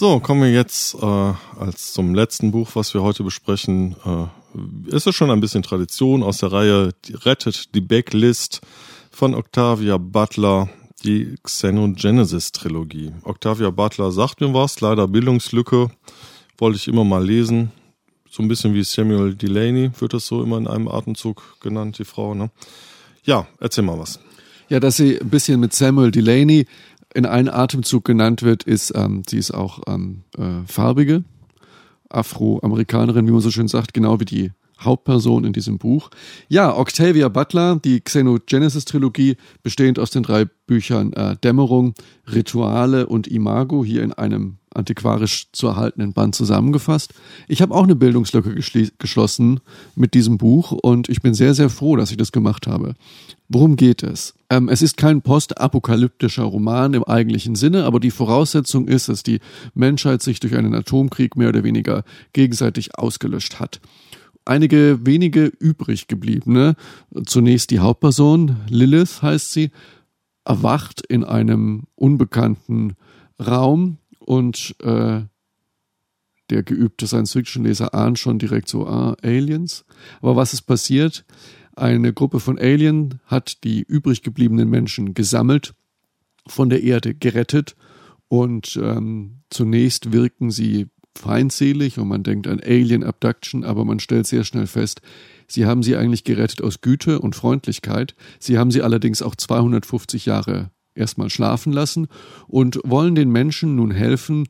So, kommen wir jetzt äh, als zum letzten Buch, was wir heute besprechen, äh, ist es schon ein bisschen Tradition aus der Reihe Rettet die Backlist von Octavia Butler, die Xenogenesis-Trilogie. Octavia Butler sagt mir was, leider Bildungslücke, wollte ich immer mal lesen. So ein bisschen wie Samuel Delaney wird das so immer in einem Atemzug genannt, die Frau. Ne? Ja, erzähl mal was. Ja, dass sie ein bisschen mit Samuel Delaney in einem Atemzug genannt wird, ist, ähm, sie ist auch ähm, äh, farbige Afroamerikanerin, wie man so schön sagt, genau wie die Hauptperson in diesem Buch. Ja, Octavia Butler, die Xenogenesis-Trilogie, bestehend aus den drei Büchern äh, Dämmerung, Rituale und Imago, hier in einem antiquarisch zu erhaltenen Band zusammengefasst. Ich habe auch eine Bildungslücke geschlossen mit diesem Buch und ich bin sehr, sehr froh, dass ich das gemacht habe. Worum geht es? Ähm, es ist kein postapokalyptischer Roman im eigentlichen Sinne, aber die Voraussetzung ist, dass die Menschheit sich durch einen Atomkrieg mehr oder weniger gegenseitig ausgelöscht hat einige wenige übrig gebliebene. Zunächst die Hauptperson, Lilith heißt sie, erwacht in einem unbekannten Raum und äh, der geübte Science-Fiction-Leser ahnt schon direkt so, ah, Aliens. Aber was ist passiert? Eine Gruppe von Alien hat die übrig gebliebenen Menschen gesammelt, von der Erde gerettet und ähm, zunächst wirken sie feindselig und man denkt an Alien Abduction, aber man stellt sehr schnell fest, sie haben sie eigentlich gerettet aus Güte und Freundlichkeit. Sie haben sie allerdings auch 250 Jahre erstmal schlafen lassen und wollen den Menschen nun helfen,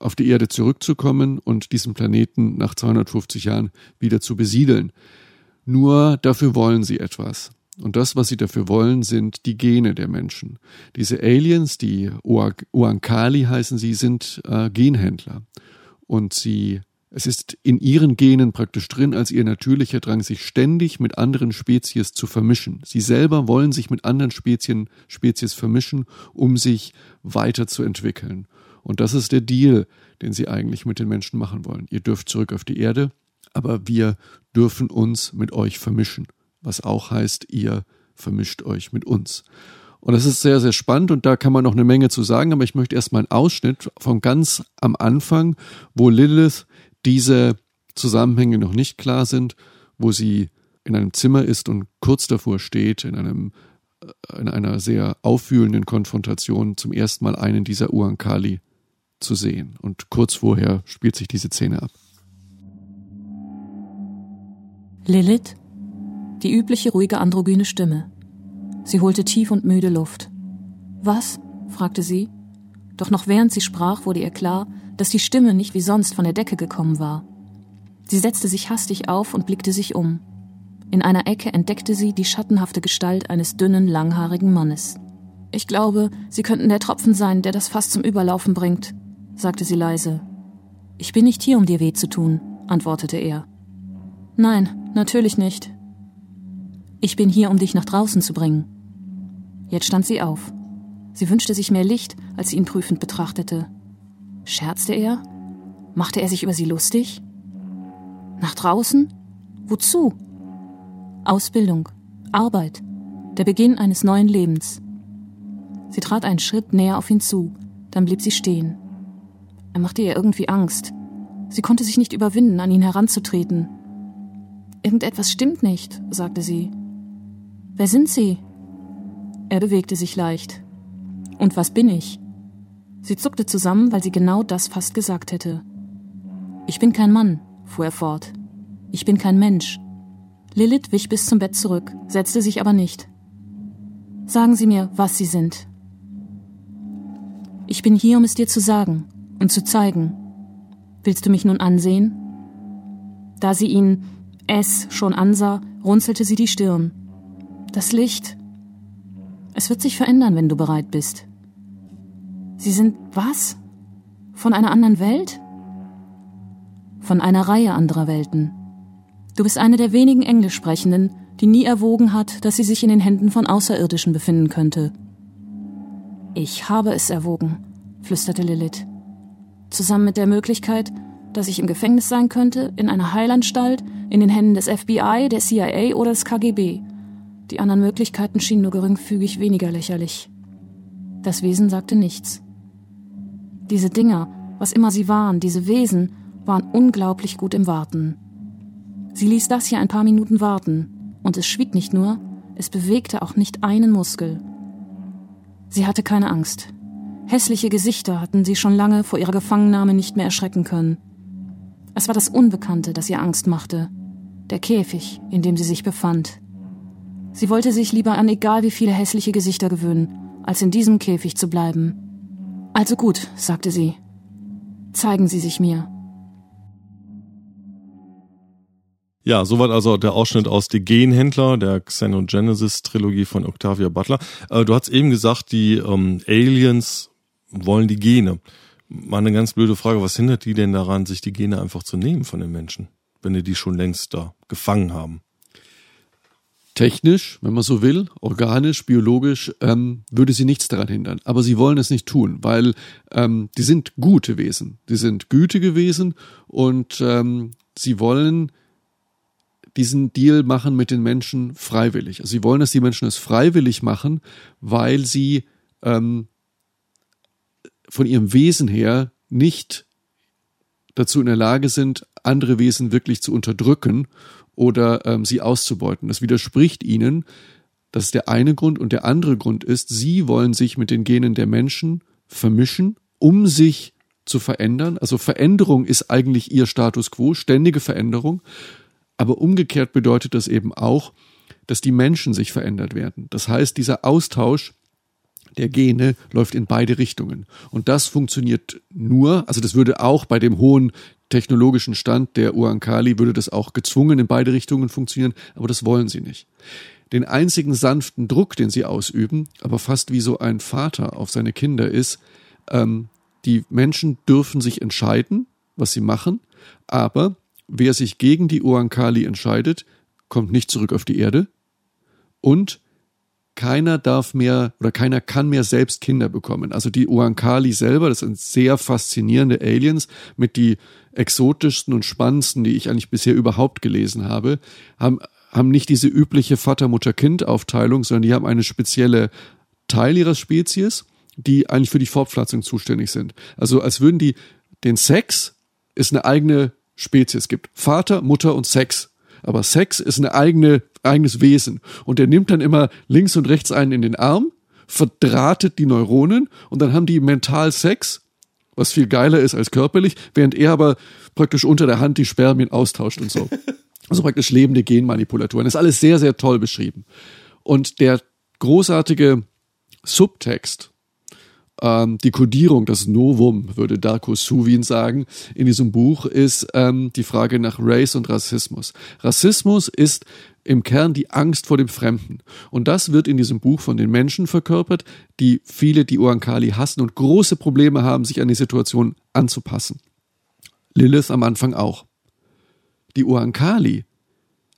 auf die Erde zurückzukommen und diesen Planeten nach 250 Jahren wieder zu besiedeln. Nur dafür wollen sie etwas. Und das, was sie dafür wollen, sind die Gene der Menschen. Diese Aliens, die Oankali heißen sie, sind äh, Genhändler. Und sie es ist in ihren Genen praktisch drin als ihr natürlicher Drang, sich ständig mit anderen Spezies zu vermischen. Sie selber wollen sich mit anderen Spezien, Spezies vermischen, um sich weiterzuentwickeln. Und das ist der Deal, den sie eigentlich mit den Menschen machen wollen. Ihr dürft zurück auf die Erde, aber wir dürfen uns mit euch vermischen. Was auch heißt, ihr vermischt euch mit uns. Und das ist sehr, sehr spannend und da kann man noch eine Menge zu sagen, aber ich möchte erstmal einen Ausschnitt von ganz am Anfang, wo Lilith diese Zusammenhänge noch nicht klar sind, wo sie in einem Zimmer ist und kurz davor steht, in einem äh, in einer sehr aufwühlenden Konfrontation zum ersten Mal einen dieser Uankali zu sehen. Und kurz vorher spielt sich diese Szene ab. Lilith, die übliche ruhige androgyne Stimme. Sie holte tief und müde Luft. Was? fragte sie. Doch noch während sie sprach, wurde ihr klar, dass die Stimme nicht wie sonst von der Decke gekommen war. Sie setzte sich hastig auf und blickte sich um. In einer Ecke entdeckte sie die schattenhafte Gestalt eines dünnen, langhaarigen Mannes. Ich glaube, Sie könnten der Tropfen sein, der das Fass zum Überlaufen bringt, sagte sie leise. Ich bin nicht hier, um dir weh zu tun, antwortete er. Nein, natürlich nicht. Ich bin hier, um dich nach draußen zu bringen. Jetzt stand sie auf. Sie wünschte sich mehr Licht, als sie ihn prüfend betrachtete. Scherzte er? Machte er sich über sie lustig? Nach draußen? Wozu? Ausbildung, Arbeit, der Beginn eines neuen Lebens. Sie trat einen Schritt näher auf ihn zu, dann blieb sie stehen. Er machte ihr irgendwie Angst. Sie konnte sich nicht überwinden, an ihn heranzutreten. Irgendetwas stimmt nicht, sagte sie. Wer sind Sie? Er bewegte sich leicht. Und was bin ich? Sie zuckte zusammen, weil sie genau das fast gesagt hätte. Ich bin kein Mann, fuhr er fort. Ich bin kein Mensch. Lilith wich bis zum Bett zurück, setzte sich aber nicht. Sagen Sie mir, was Sie sind. Ich bin hier, um es dir zu sagen und zu zeigen. Willst du mich nun ansehen? Da sie ihn, es, schon ansah, runzelte sie die Stirn. Das Licht. Es wird sich verändern, wenn du bereit bist. Sie sind was? Von einer anderen Welt? Von einer Reihe anderer Welten. Du bist eine der wenigen Englischsprechenden, die nie erwogen hat, dass sie sich in den Händen von Außerirdischen befinden könnte. Ich habe es erwogen, flüsterte Lilith. Zusammen mit der Möglichkeit, dass ich im Gefängnis sein könnte, in einer Heilanstalt, in den Händen des FBI, der CIA oder des KGB. Die anderen Möglichkeiten schienen nur geringfügig weniger lächerlich. Das Wesen sagte nichts. Diese Dinger, was immer sie waren, diese Wesen, waren unglaublich gut im Warten. Sie ließ das hier ein paar Minuten warten, und es schwieg nicht nur, es bewegte auch nicht einen Muskel. Sie hatte keine Angst. Hässliche Gesichter hatten sie schon lange vor ihrer Gefangennahme nicht mehr erschrecken können. Es war das Unbekannte, das ihr Angst machte. Der Käfig, in dem sie sich befand. Sie wollte sich lieber an egal wie viele hässliche Gesichter gewöhnen, als in diesem Käfig zu bleiben. Also gut, sagte sie. Zeigen Sie sich mir. Ja, soweit also der Ausschnitt aus Die Genhändler, der Xenogenesis-Trilogie von Octavia Butler. Äh, du hast eben gesagt, die ähm, Aliens wollen die Gene. Mal eine ganz blöde Frage, was hindert die denn daran, sich die Gene einfach zu nehmen von den Menschen, wenn die die schon längst da gefangen haben? Technisch, wenn man so will, organisch, biologisch, ähm, würde sie nichts daran hindern. Aber sie wollen es nicht tun, weil ähm, die sind gute Wesen. Die sind gütige Wesen und ähm, sie wollen diesen Deal machen mit den Menschen freiwillig. Also sie wollen, dass die Menschen es freiwillig machen, weil sie ähm, von ihrem Wesen her nicht dazu in der Lage sind, andere Wesen wirklich zu unterdrücken oder ähm, sie auszubeuten. Das widerspricht ihnen. Das ist der eine Grund. Und der andere Grund ist, sie wollen sich mit den Genen der Menschen vermischen, um sich zu verändern. Also Veränderung ist eigentlich ihr Status quo, ständige Veränderung. Aber umgekehrt bedeutet das eben auch, dass die Menschen sich verändert werden. Das heißt, dieser Austausch der Gene läuft in beide Richtungen. Und das funktioniert nur, also das würde auch bei dem hohen technologischen Stand der Uankali würde das auch gezwungen in beide Richtungen funktionieren, aber das wollen sie nicht. Den einzigen sanften Druck, den sie ausüben, aber fast wie so ein Vater auf seine Kinder ist, ähm, die Menschen dürfen sich entscheiden, was sie machen, aber wer sich gegen die Uankali entscheidet, kommt nicht zurück auf die Erde und keiner darf mehr oder keiner kann mehr selbst Kinder bekommen. Also die Uankali selber, das sind sehr faszinierende Aliens mit die exotischsten und spannendsten, die ich eigentlich bisher überhaupt gelesen habe, haben, haben nicht diese übliche Vater-Mutter-Kind-Aufteilung, sondern die haben eine spezielle Teil ihrer Spezies, die eigentlich für die Fortpflanzung zuständig sind. Also als würden die den Sex ist eine eigene Spezies es gibt. Vater, Mutter und Sex. Aber Sex ist eine eigene, eigenes Wesen. Und der nimmt dann immer links und rechts einen in den Arm, verdrahtet die Neuronen und dann haben die mental Sex, was viel geiler ist als körperlich, während er aber praktisch unter der Hand die Spermien austauscht und so. *laughs* Also praktisch lebende Genmanipulatoren. Das ist alles sehr, sehr toll beschrieben. Und der großartige Subtext ähm, die Kodierung, das Novum, würde Darko Suvin sagen, in diesem Buch, ist ähm, die Frage nach Race und Rassismus. Rassismus ist im Kern die Angst vor dem Fremden. Und das wird in diesem Buch von den Menschen verkörpert, die viele die Uankali hassen und große Probleme haben, sich an die Situation anzupassen. Lilith am Anfang auch. Die Uankali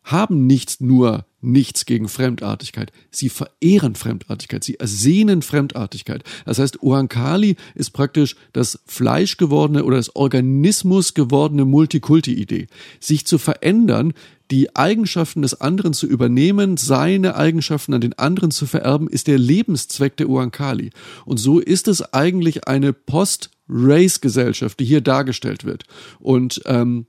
haben nicht nur nichts gegen Fremdartigkeit. Sie verehren Fremdartigkeit, sie ersehnen Fremdartigkeit. Das heißt, Uankali ist praktisch das fleischgewordene oder das Organismus gewordene Multikulti-Idee. Sich zu verändern, die Eigenschaften des anderen zu übernehmen, seine Eigenschaften an den anderen zu vererben, ist der Lebenszweck der Uankali. Und so ist es eigentlich eine Post-Race-Gesellschaft, die hier dargestellt wird. Und ähm,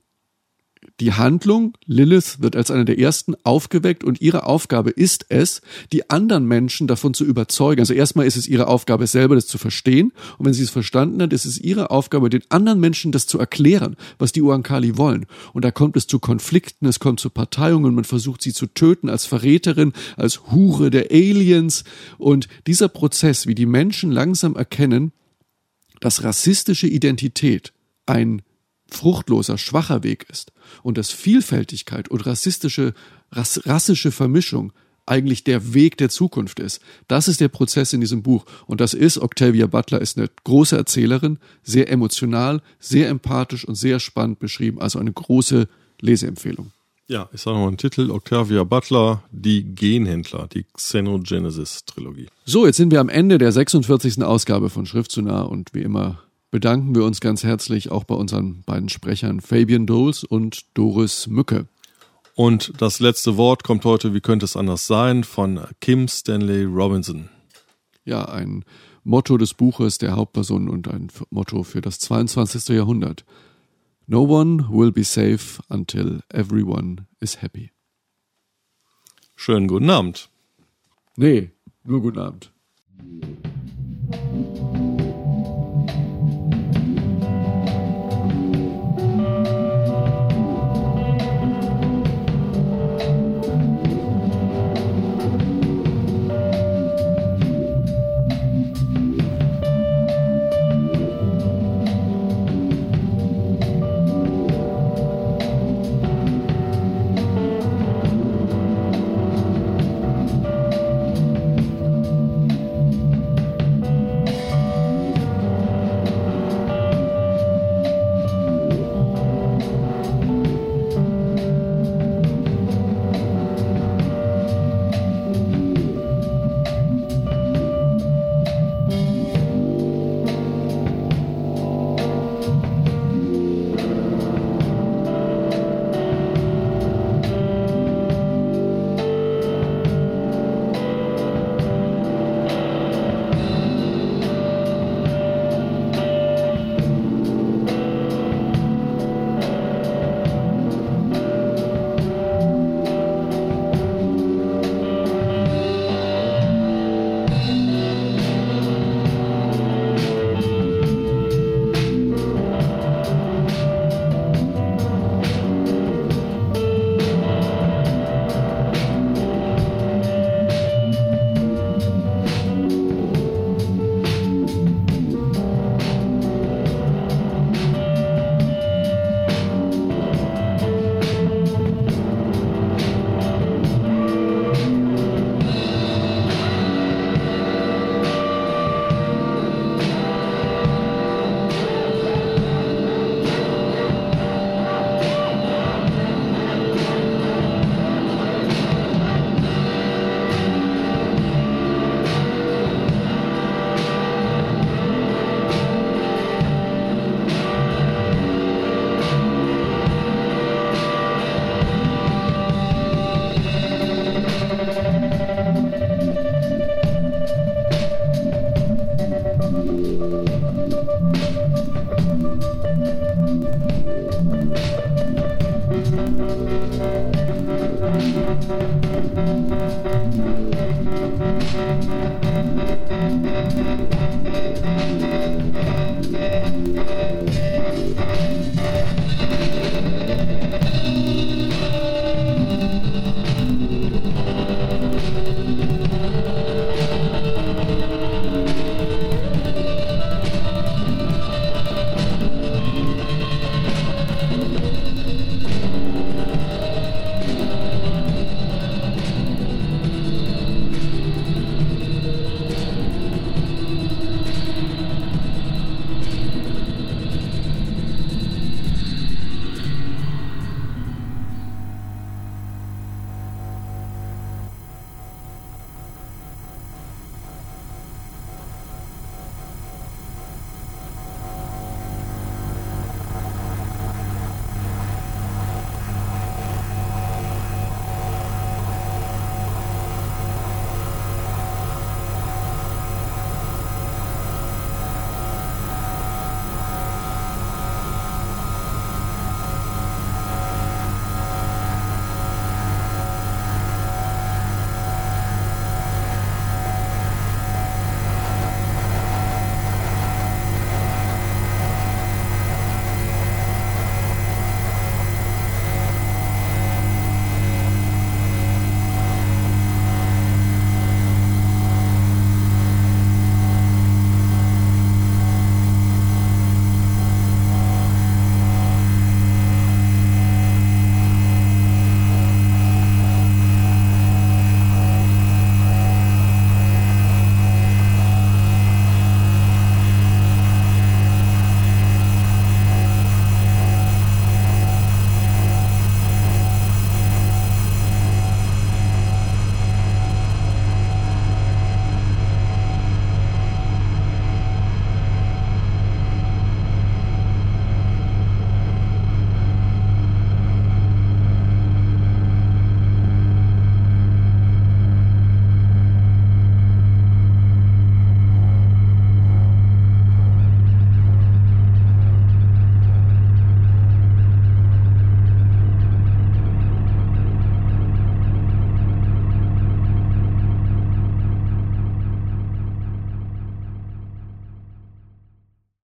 die Handlung, Lilith wird als eine der ersten aufgeweckt und ihre Aufgabe ist es, die anderen Menschen davon zu überzeugen. Also erstmal ist es ihre Aufgabe selber, das zu verstehen. Und wenn sie es verstanden hat, ist es ihre Aufgabe, den anderen Menschen das zu erklären, was die Uankali wollen. Und da kommt es zu Konflikten, es kommt zu Parteiungen, man versucht sie zu töten als Verräterin, als Hure der Aliens. Und dieser Prozess, wie die Menschen langsam erkennen, dass rassistische Identität ein fruchtloser, schwacher Weg ist und dass Vielfältigkeit und rassistische, rass, rassische Vermischung eigentlich der Weg der Zukunft ist. Das ist der Prozess in diesem Buch. Und das ist, Octavia Butler ist eine große Erzählerin, sehr emotional, sehr empathisch und sehr spannend beschrieben. Also eine große Leseempfehlung. Ja, ich sage nochmal den Titel, Octavia Butler, die Genhändler, die Xenogenesis-Trilogie. So, jetzt sind wir am Ende der 46. Ausgabe von Schrift zu nah und wie immer bedanken wir uns ganz herzlich auch bei unseren beiden Sprechern Fabian Doles und Doris Mücke. Und das letzte Wort kommt heute, wie könnte es anders sein, von Kim Stanley Robinson. Ja, ein Motto des Buches der Hauptperson und ein Motto für das 22. Jahrhundert. No one will be safe until everyone is happy. Schönen guten Abend. Nee, nur guten Abend.